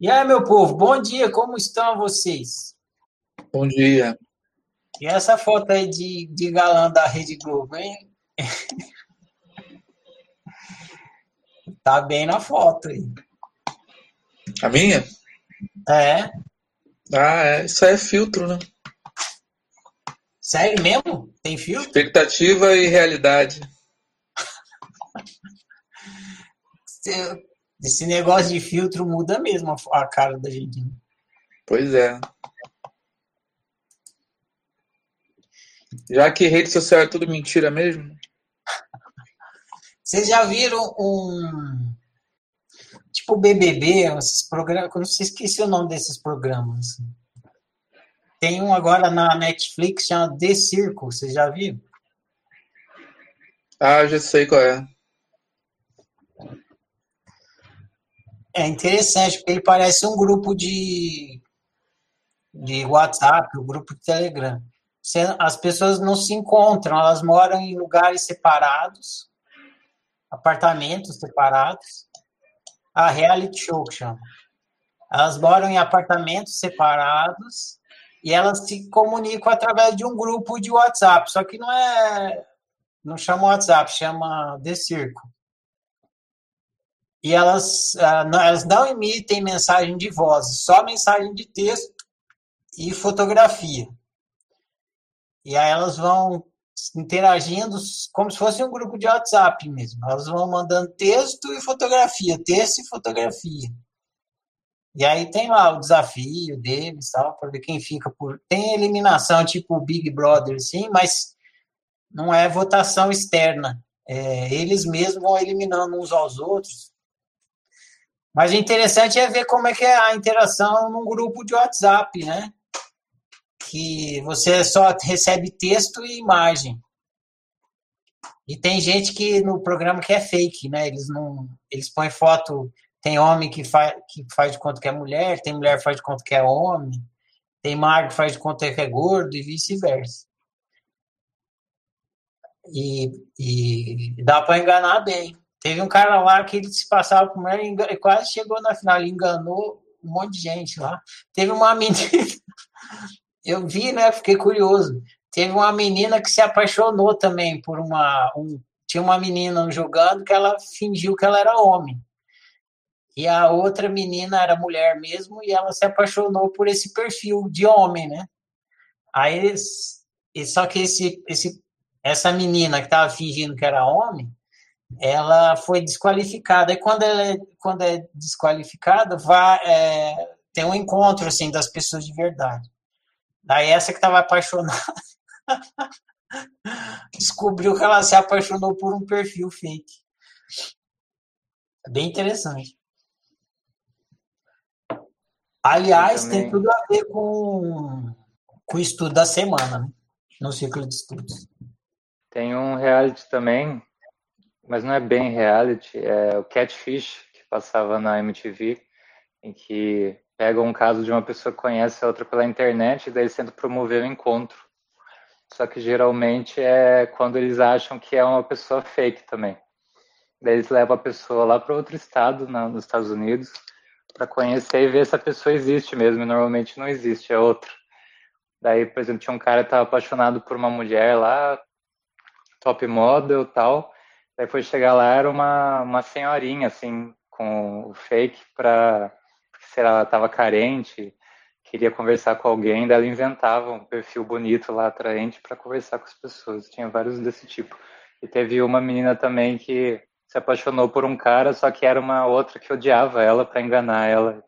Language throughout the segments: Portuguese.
E aí, meu povo, bom dia, como estão vocês? Bom dia. E essa foto aí de, de galã da Rede Globo, hein? tá bem na foto aí. A minha? É. Ah, é. Isso aí é filtro, né? Sério mesmo? Tem filtro? Expectativa e realidade. Esse negócio de filtro muda mesmo a cara da gente. Né? Pois é. Já que rede social é tudo mentira mesmo. Vocês já viram um. Tipo BBB, esses programas. Eu não sei esqueci o nome desses programas. Tem um agora na Netflix chamado The Circle, vocês já viram? Ah, já sei qual é. É interessante, porque ele parece um grupo de, de WhatsApp, um grupo de Telegram. As pessoas não se encontram, elas moram em lugares separados, apartamentos separados. A reality show que chama. Elas moram em apartamentos separados e elas se comunicam através de um grupo de WhatsApp, só que não é. Não chama WhatsApp, chama The Circo e elas, uh, não, elas não emitem mensagem de voz, só mensagem de texto e fotografia. E aí elas vão interagindo como se fosse um grupo de WhatsApp mesmo. Elas vão mandando texto e fotografia, texto e fotografia. E aí tem lá o desafio deles, tal, para ver quem fica por. Tem eliminação tipo Big Brother, sim, mas não é votação externa. É, eles mesmos vão eliminando uns aos outros mas o interessante é ver como é que é a interação num grupo de WhatsApp, né? Que você só recebe texto e imagem. E tem gente que no programa que é fake, né? Eles não, eles põem foto, tem homem que faz que faz de conta que é mulher, tem mulher que faz de conta que é homem, tem magro que faz de conta que é gordo e vice-versa. E, e dá para enganar bem. Teve um cara lá que ele se passava por mulher e quase chegou na final, ele enganou um monte de gente lá. Teve uma menina, eu vi, né? Fiquei curioso. Teve uma menina que se apaixonou também por uma. Um, tinha uma menina jogando que ela fingiu que ela era homem. E a outra menina era mulher mesmo e ela se apaixonou por esse perfil de homem, né? Aí, só que esse, esse, essa menina que estava fingindo que era homem, ela foi desqualificada. E quando ela é, quando é desqualificada, vai, é, tem um encontro assim das pessoas de verdade. Daí essa que estava apaixonada descobriu que ela se apaixonou por um perfil fake. Bem interessante. Aliás, tem tudo a ver com, com o estudo da semana, né? no ciclo de estudos. Tem um reality também mas não é bem reality, é o Catfish, que passava na MTV, em que pega um caso de uma pessoa que conhece a outra pela internet e daí tentam promover o encontro. Só que geralmente é quando eles acham que é uma pessoa fake também. Daí eles levam a pessoa lá para outro estado, na, nos Estados Unidos, para conhecer e ver se a pessoa existe mesmo. E normalmente não existe, é outra. Daí, por exemplo, tinha um cara que estava apaixonado por uma mulher lá, top model tal, Daí foi chegar lá, era uma, uma senhorinha, assim, com o fake para se ela estava carente, queria conversar com alguém, daí ela inventava um perfil bonito lá, atraente, para conversar com as pessoas. Tinha vários desse tipo. E teve uma menina também que se apaixonou por um cara, só que era uma outra que odiava ela para enganar ela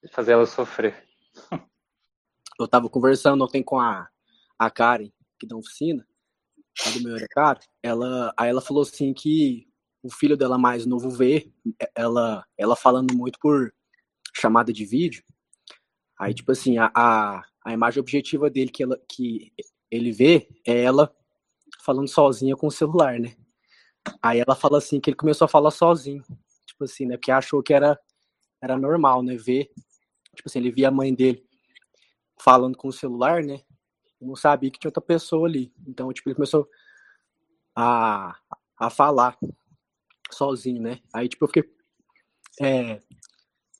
e fazer ela sofrer. Eu tava conversando ontem com a, a Karen, que dá oficina, a do meu era caro, ela, aí ela falou assim que o filho dela mais novo vê ela, ela falando muito por chamada de vídeo. Aí, tipo assim, a, a, a imagem objetiva dele que, ela, que ele vê é ela falando sozinha com o celular, né? Aí ela fala assim que ele começou a falar sozinho. Tipo assim, né? Porque achou que era, era normal, né? Ver. Tipo assim, ele via a mãe dele falando com o celular, né? Não sabia que tinha outra pessoa ali. Então, tipo, ele começou a, a falar sozinho, né? Aí, tipo, eu fiquei é,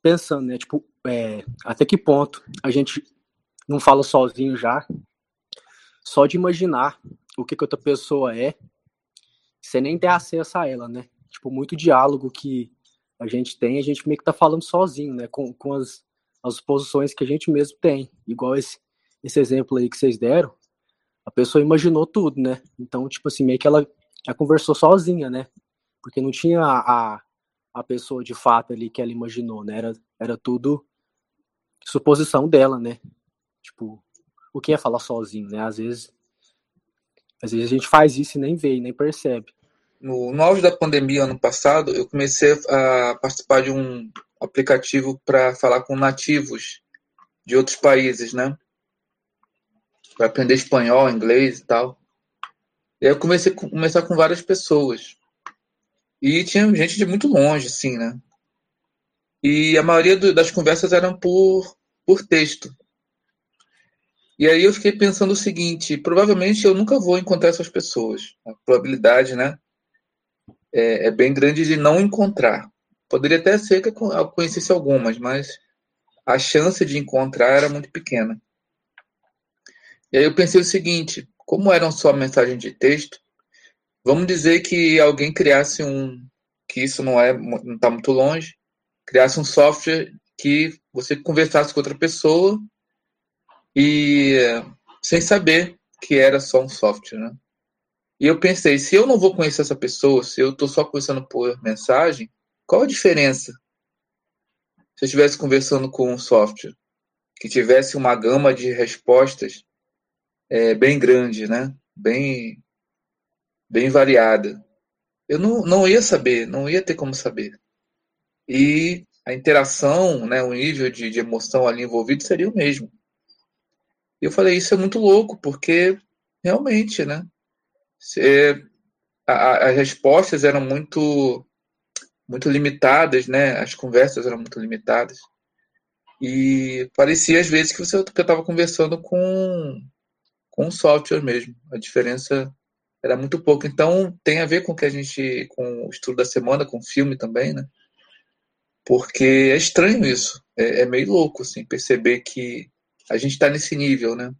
pensando, né? Tipo, é, até que ponto a gente não fala sozinho já, só de imaginar o que, que outra pessoa é, sem nem ter acesso a ela, né? Tipo, muito diálogo que a gente tem, a gente meio que tá falando sozinho, né? Com, com as, as posições que a gente mesmo tem. Igual esse, esse exemplo aí que vocês deram, a pessoa imaginou tudo, né? Então, tipo assim, meio que ela, conversou sozinha, né? Porque não tinha a, a pessoa de fato ali que ela imaginou, né? Era, era tudo suposição dela, né? Tipo, o que é falar sozinho, né? Às vezes, às vezes a gente faz isso e nem vê, nem percebe. No, no auge da pandemia ano passado, eu comecei a participar de um aplicativo para falar com nativos de outros países, né? Para aprender espanhol, inglês e tal. E aí eu comecei a conversar com várias pessoas. E tinha gente de muito longe, assim, né? E a maioria do, das conversas eram por, por texto. E aí eu fiquei pensando o seguinte: provavelmente eu nunca vou encontrar essas pessoas. A probabilidade, né? É, é bem grande de não encontrar. Poderia até ser que eu conhecesse algumas, mas a chance de encontrar era muito pequena. E aí eu pensei o seguinte: como eram só mensagens de texto, vamos dizer que alguém criasse um, que isso não é, não está muito longe, criasse um software que você conversasse com outra pessoa e sem saber que era só um software, né? E eu pensei, se eu não vou conhecer essa pessoa, se eu estou só conversando por mensagem, qual a diferença? Se eu estivesse conversando com um software que tivesse uma gama de respostas é, bem grande, né? Bem, bem variada. Eu não, não ia saber, não ia ter como saber. E a interação, né, o nível de, de emoção ali envolvido seria o mesmo. E eu falei, isso é muito louco, porque realmente, né? Se, a, as respostas eram muito muito limitadas, né? As conversas eram muito limitadas. E parecia às vezes que você que eu estava conversando com com software mesmo. A diferença era muito pouco. Então tem a ver com que a gente com o estudo da semana, com o filme também, né? Porque é estranho isso. É, é meio louco assim perceber que a gente está nesse nível, né?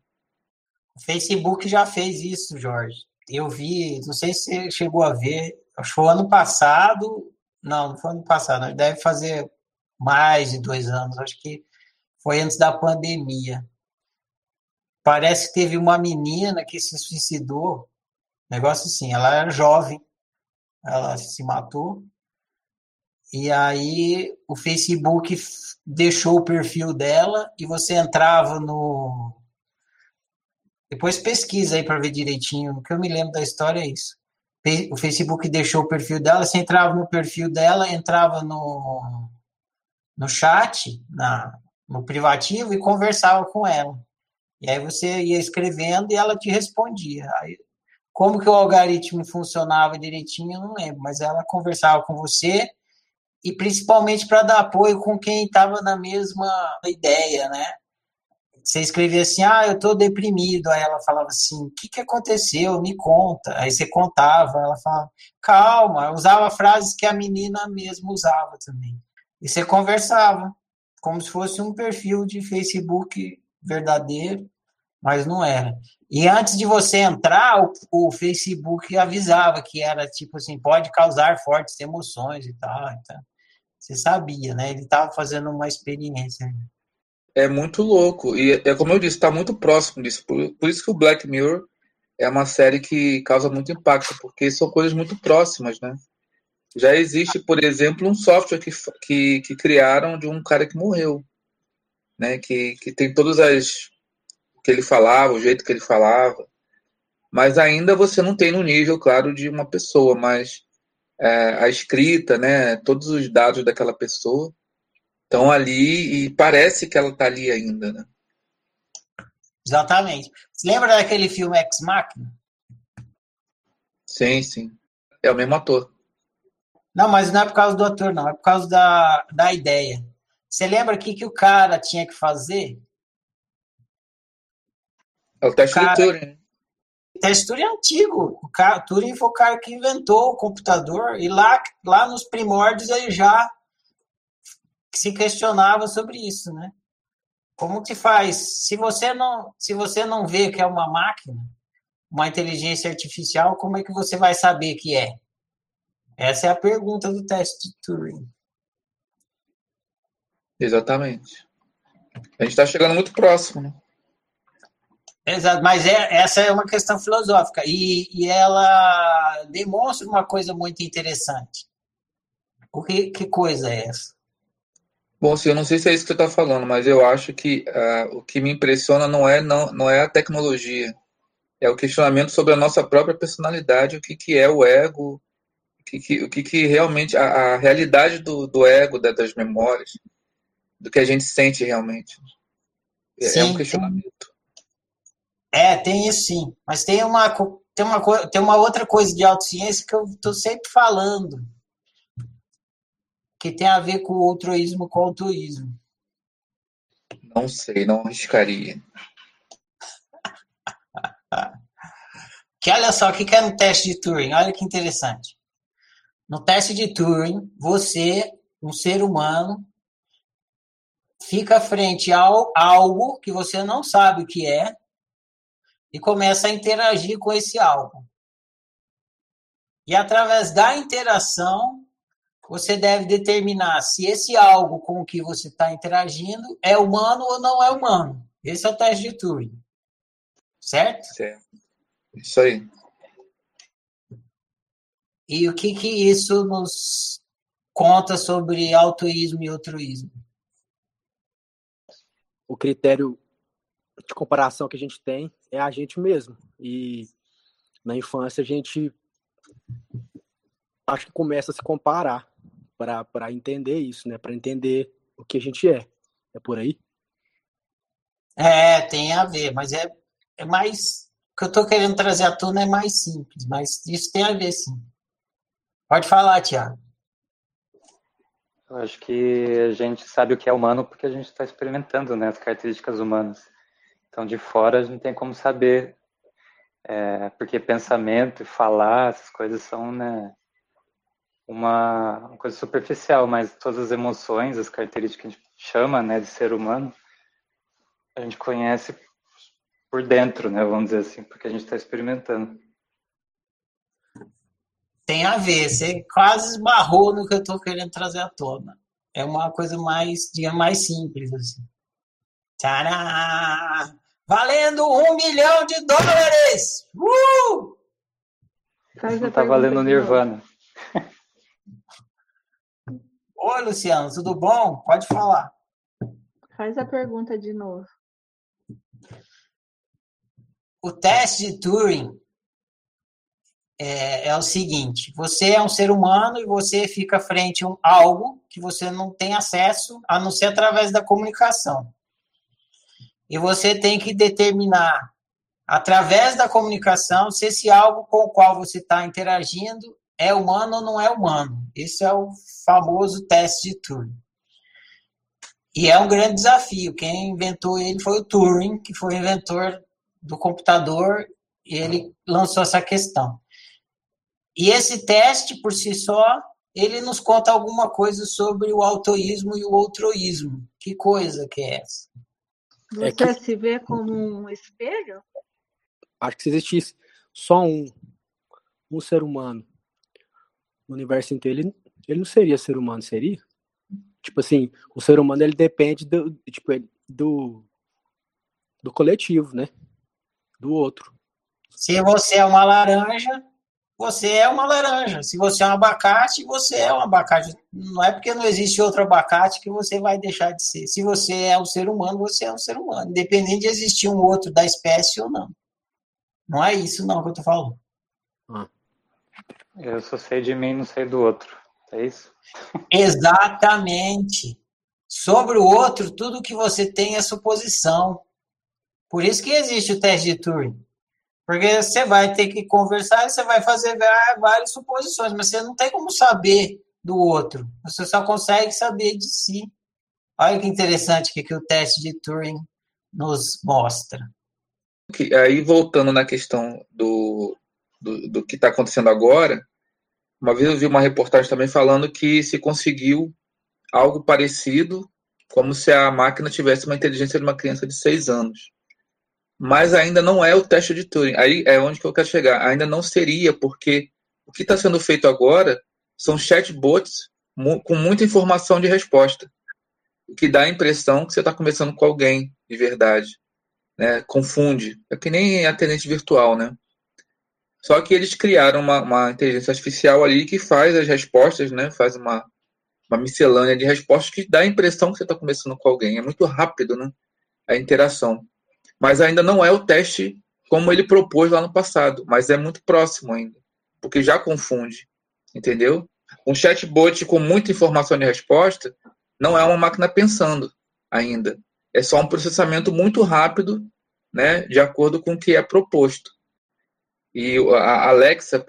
O Facebook já fez isso, Jorge. Eu vi, não sei se você chegou a ver, acho que foi ano passado, não, não foi ano passado, deve fazer mais de dois anos, acho que foi antes da pandemia. Parece que teve uma menina que se suicidou, negócio assim, ela era jovem, ela se matou, e aí o Facebook deixou o perfil dela e você entrava no. Depois pesquisa aí para ver direitinho. O que eu me lembro da história é isso. O Facebook deixou o perfil dela, você entrava no perfil dela, entrava no, no chat, na, no privativo e conversava com ela. E aí você ia escrevendo e ela te respondia. Aí, como que o algoritmo funcionava direitinho, eu não lembro, mas ela conversava com você e principalmente para dar apoio com quem estava na mesma ideia, né? Você escrevia assim, ah, eu estou deprimido, aí ela falava assim, o que, que aconteceu? Me conta. Aí você contava, ela falava, calma, usava frases que a menina mesmo usava também. E você conversava, como se fosse um perfil de Facebook verdadeiro, mas não era. E antes de você entrar, o, o, Facebook avisava que era tipo assim, pode causar fortes emoções e tal. Então, você sabia, né? Ele estava fazendo uma experiência. É muito louco. E é como eu disse, está muito próximo disso. Por, por isso que o Black Mirror é uma série que causa muito impacto, porque são coisas muito próximas, né? Já existe, por exemplo, um software que, que, que criaram de um cara que morreu, né? Que, que tem todas as que ele falava, o jeito que ele falava, mas ainda você não tem no nível, claro, de uma pessoa, mas é, a escrita, né, todos os dados daquela pessoa estão ali e parece que ela está ali ainda, né? Exatamente. Você lembra daquele filme Ex Machina? Sim, sim. É o mesmo ator. Não, mas não é por causa do ator, não. É por causa da, da ideia. Você lembra o que, que o cara tinha que fazer? É o teste o cara... de Turing teste Turing é antigo. O cara, Turing foi o cara que inventou o computador e lá, lá nos primórdios ele já se questionava sobre isso, né? Como que faz? Se você não, se você não vê que é uma máquina, uma inteligência artificial, como é que você vai saber que é? Essa é a pergunta do teste de Turing. Exatamente. A gente está chegando muito próximo, né? Exato, mas é, essa é uma questão filosófica e, e ela demonstra uma coisa muito interessante. O que, que coisa é essa? Bom, sim, eu não sei se é isso que você está falando, mas eu acho que uh, o que me impressiona não é, não, não é a tecnologia, é o questionamento sobre a nossa própria personalidade, o que, que é o ego, o que, que, o que, que realmente, a, a realidade do, do ego, da, das memórias, do que a gente sente realmente. É, sim, é um questionamento. É, tem isso sim. Mas tem uma, tem uma, tem uma outra coisa de autociência que eu estou sempre falando, que tem a ver com o altruísmo com o altruísmo. Não sei, não arriscaria. que olha só, o que é no teste de Turing? Olha que interessante. No teste de Turing, você, um ser humano, fica frente a algo que você não sabe o que é e começa a interagir com esse algo. E através da interação, você deve determinar se esse algo com o que você está interagindo é humano ou não é humano. Esse é o teste de Turing. Certo? Certo. Isso aí. E o que, que isso nos conta sobre altruísmo e altruísmo? O critério de comparação que a gente tem é a gente mesmo. E na infância a gente acho que começa a se comparar para entender isso, né? Para entender o que a gente é. É por aí? É, tem a ver, mas é, é mais. O que eu estou querendo trazer à tona é mais simples, mas isso tem a ver, sim. Pode falar, Tiago. Eu acho que a gente sabe o que é humano porque a gente está experimentando né, as características humanas. Então, de fora, a gente não tem como saber, é, porque pensamento e falar, essas coisas são né, uma, uma, coisa superficial, mas todas as emoções, as características que a gente chama né, de ser humano, a gente conhece por dentro, né, vamos dizer assim, porque a gente está experimentando. Tem a ver, você quase esbarrou no que eu estou querendo trazer à tona. É uma coisa mais, digamos, mais simples, assim. Tcharam! valendo um milhão de dólares! Uh! Não tá valendo Nirvana. Oi, Luciano, tudo bom? Pode falar. Faz a pergunta de novo. O teste de Turing é, é, o seguinte: você é um ser humano e você fica frente a algo que você não tem acesso, a não ser através da comunicação. E você tem que determinar, através da comunicação, se esse algo com o qual você está interagindo é humano ou não é humano. Esse é o famoso teste de Turing. E é um grande desafio. Quem inventou ele foi o Turing, que foi o inventor do computador, e ele lançou essa questão. E esse teste, por si só, ele nos conta alguma coisa sobre o autoísmo e o outroísmo. Que coisa que é essa? Você é que... se vê como um espelho? Acho que se existisse só um, um ser humano no universo inteiro, ele, ele não seria ser humano, seria? Tipo assim, o ser humano ele depende do, tipo, do, do coletivo, né? Do outro. Se você é uma laranja, você é uma laranja. Se você é um abacate, você é um abacate. Não é porque não existe outro abacate que você vai deixar de ser. Se você é um ser humano, você é um ser humano, independente de existir um outro da espécie ou não. Não é isso não que eu tô falando. Ah. Eu só sei de mim, não sei do outro. É isso? Exatamente. Sobre o outro, tudo que você tem é suposição. Por isso que existe o teste de Turing. Porque você vai ter que conversar e você vai fazer várias suposições, mas você não tem como saber do outro. Você só consegue saber de si. Olha que interessante que, que o teste de Turing nos mostra. Aí, voltando na questão do, do, do que está acontecendo agora, uma vez eu vi uma reportagem também falando que se conseguiu algo parecido, como se a máquina tivesse uma inteligência de uma criança de 6 anos. Mas ainda não é o teste de Turing. Aí é onde que eu quero chegar. Ainda não seria, porque o que está sendo feito agora são chatbots com muita informação de resposta, o que dá a impressão que você está conversando com alguém de verdade. Né? Confunde. É que nem atendente virtual, né? Só que eles criaram uma, uma inteligência artificial ali que faz as respostas, né? Faz uma, uma miscelânea de respostas que dá a impressão que você está conversando com alguém. É muito rápido, né? A interação. Mas ainda não é o teste como ele propôs lá no passado, mas é muito próximo ainda, porque já confunde, entendeu? Um chatbot com muita informação de resposta não é uma máquina pensando ainda. É só um processamento muito rápido, né, de acordo com o que é proposto. E a Alexa,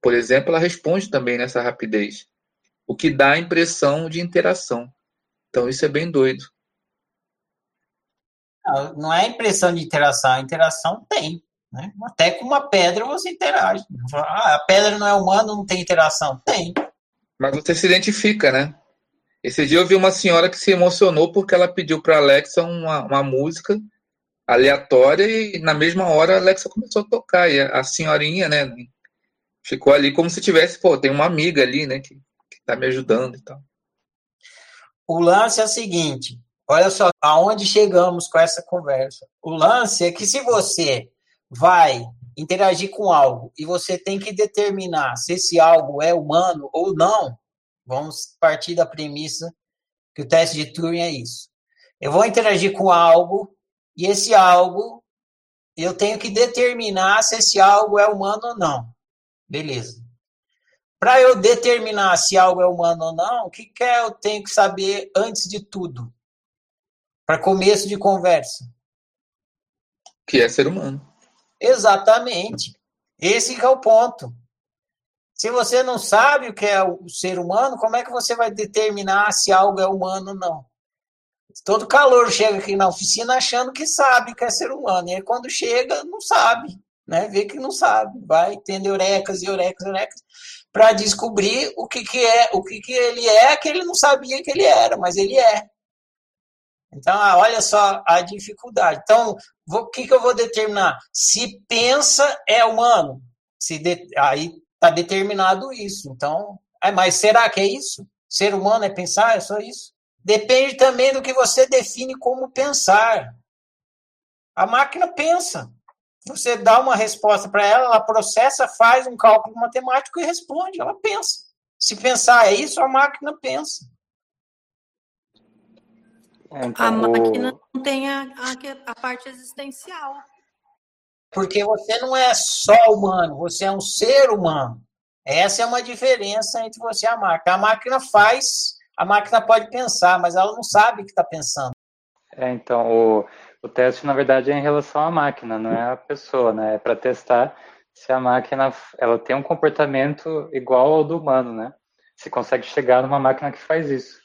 por exemplo, ela responde também nessa rapidez, o que dá a impressão de interação. Então isso é bem doido. Não é impressão de interação, a interação tem. Né? Até com uma pedra você interage. Ah, a pedra não é humana, não tem interação. Tem. Mas você se identifica, né? Esse dia eu vi uma senhora que se emocionou porque ela pediu para a Alexa uma, uma música aleatória e na mesma hora a Alexa começou a tocar e a, senhorinha, né, ficou ali como se tivesse, pô, tem uma amiga ali, né, que, que tá me ajudando e tal. O lance é o seguinte, olha só aonde chegamos com essa conversa. O lance é que se você vai interagir com algo e você tem que determinar se esse algo é humano ou não, vamos partir da premissa que o teste de Turing é isso. Eu vou interagir com algo e esse algo eu tenho que determinar se esse algo é humano ou não. Beleza. Para eu determinar se algo é humano ou não, o que, que eu tenho que saber antes de tudo? Para começo de conversa. Que é ser humano. Exatamente. Esse é o ponto. Se você não sabe o que é o ser humano, como é que você vai determinar se algo é humano ou não? Todo calor chega aqui na oficina achando que sabe que é ser humano. E aí, quando chega, não sabe. Né? Vê que não sabe. Vai tendo eurecas e eurecas, eurecas, para descobrir o que, que é, o que, que ele é, que ele não sabia que ele era, mas ele é. Então, ah, olha só a dificuldade. Então, o que, que eu vou determinar? Se pensa, é humano. Se de, aí está determinado isso. Então, é, mas será que é isso? Ser humano é pensar? É só isso? Depende também do que você define como pensar. A máquina pensa. Você dá uma resposta para ela, ela processa, faz um cálculo matemático e responde. Ela pensa. Se pensar é isso, a máquina pensa. É, então, a máquina não tem a, a, a, parte existencial. Porque você não é só humano, você é um ser humano. Essa é uma diferença entre você e a máquina. A máquina faz, a máquina pode pensar, mas ela não sabe o que está pensando. É, então, o, o teste, na verdade, é em relação à máquina, não é a pessoa, né? É para testar se a máquina ela tem um comportamento igual ao do humano, né? Se consegue chegar numa máquina que faz isso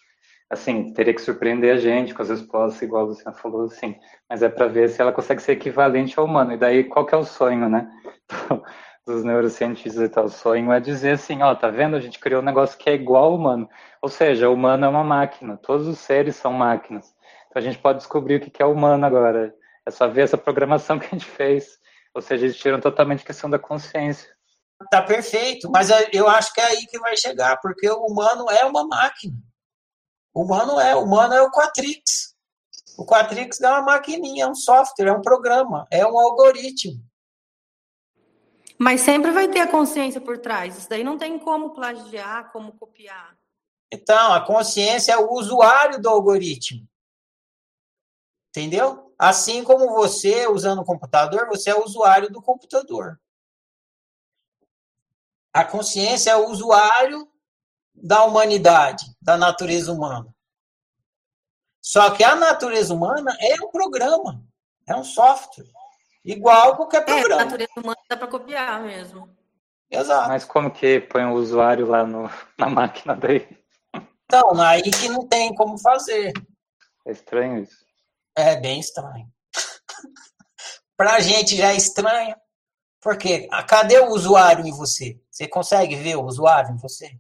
assim, teria que surpreender a gente com as respostas, igual a Luciana falou, assim, mas é para ver se ela consegue ser equivalente ao humano. E daí, qual que é o sonho, né? dos neurocientistas e tal. O sonho é dizer assim, ó, tá vendo? A gente criou um negócio que é igual ao humano. Ou seja, o humano é uma máquina. Todos os seres são máquinas. Então a gente pode descobrir o que é humano agora. É só ver essa programação que a gente fez. Ou seja, eles tiram totalmente a questão da consciência. Tá perfeito, mas eu acho que é aí que vai chegar, porque o humano é uma máquina. Humano é, humano é o Quatrix. O Quatrix é uma maquininha, é um software, é um programa, é um algoritmo. Mas sempre vai ter a consciência por trás. Isso daí não tem como plagiar, como copiar. Então, a consciência é o usuário do algoritmo. Entendeu? Assim como você, usando o computador, você é o usuário do computador. A consciência é o usuário da humanidade, da natureza humana. Só que a natureza humana é um programa, é um software. Igual qualquer programa. É, a natureza humana dá para copiar mesmo. Exato. Mas como que põe o usuário lá no, na máquina daí? Então, aí que não tem como fazer. É estranho isso. É bem estranho. Pra gente já é estranho. Porque cadê o usuário em você? Você consegue ver o usuário em você?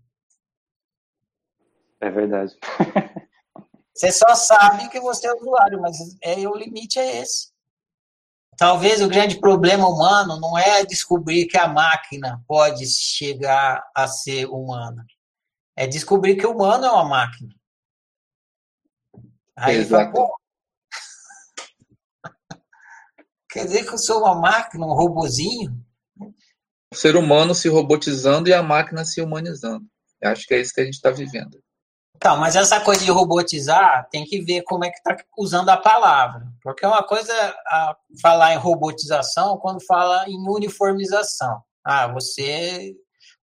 É verdade. Você só sabe que você é usuário, mas é, o limite é esse. Talvez o grande problema humano não é descobrir que a máquina pode chegar a ser humana. É descobrir que o humano é uma máquina. Aí Exato. Fala, Quer dizer que eu sou uma máquina, um robozinho? O ser humano se robotizando e a máquina se humanizando. Eu acho que é isso que a gente está vivendo. Tá, mas essa coisa de robotizar tem que ver como é que está usando a palavra. Porque é uma coisa a falar em robotização quando fala em uniformização. Ah, você.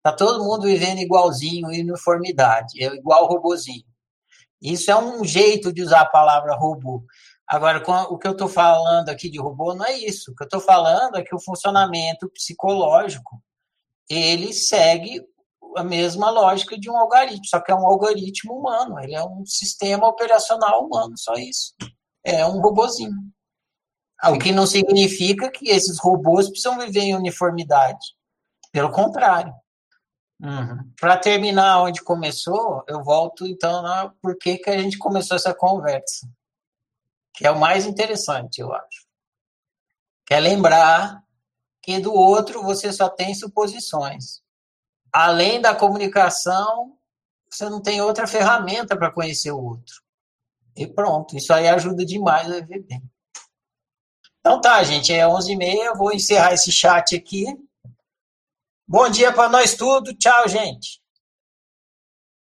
Tá todo mundo vivendo igualzinho, uniformidade, é igual robozinho. Isso é um jeito de usar a palavra robô. Agora, o que eu estou falando aqui de robô não é isso. O que eu estou falando é que o funcionamento psicológico ele segue a mesma lógica de um algoritmo, só que é um algoritmo humano, ele é um sistema operacional humano, só isso. É um robozinho. O que não significa que esses robôs precisam viver em uniformidade. Pelo contrário. Uhum. Para terminar onde começou, eu volto então na por que, que a gente começou essa conversa. Que é o mais interessante, eu acho. Que é lembrar que do outro você só tem suposições além da comunicação, você não tem outra ferramenta para conhecer o outro. E pronto, isso aí ajuda demais a viver bem. Então tá, gente, é 11h30, vou encerrar esse chat aqui. Bom dia para nós tudo, tchau, gente.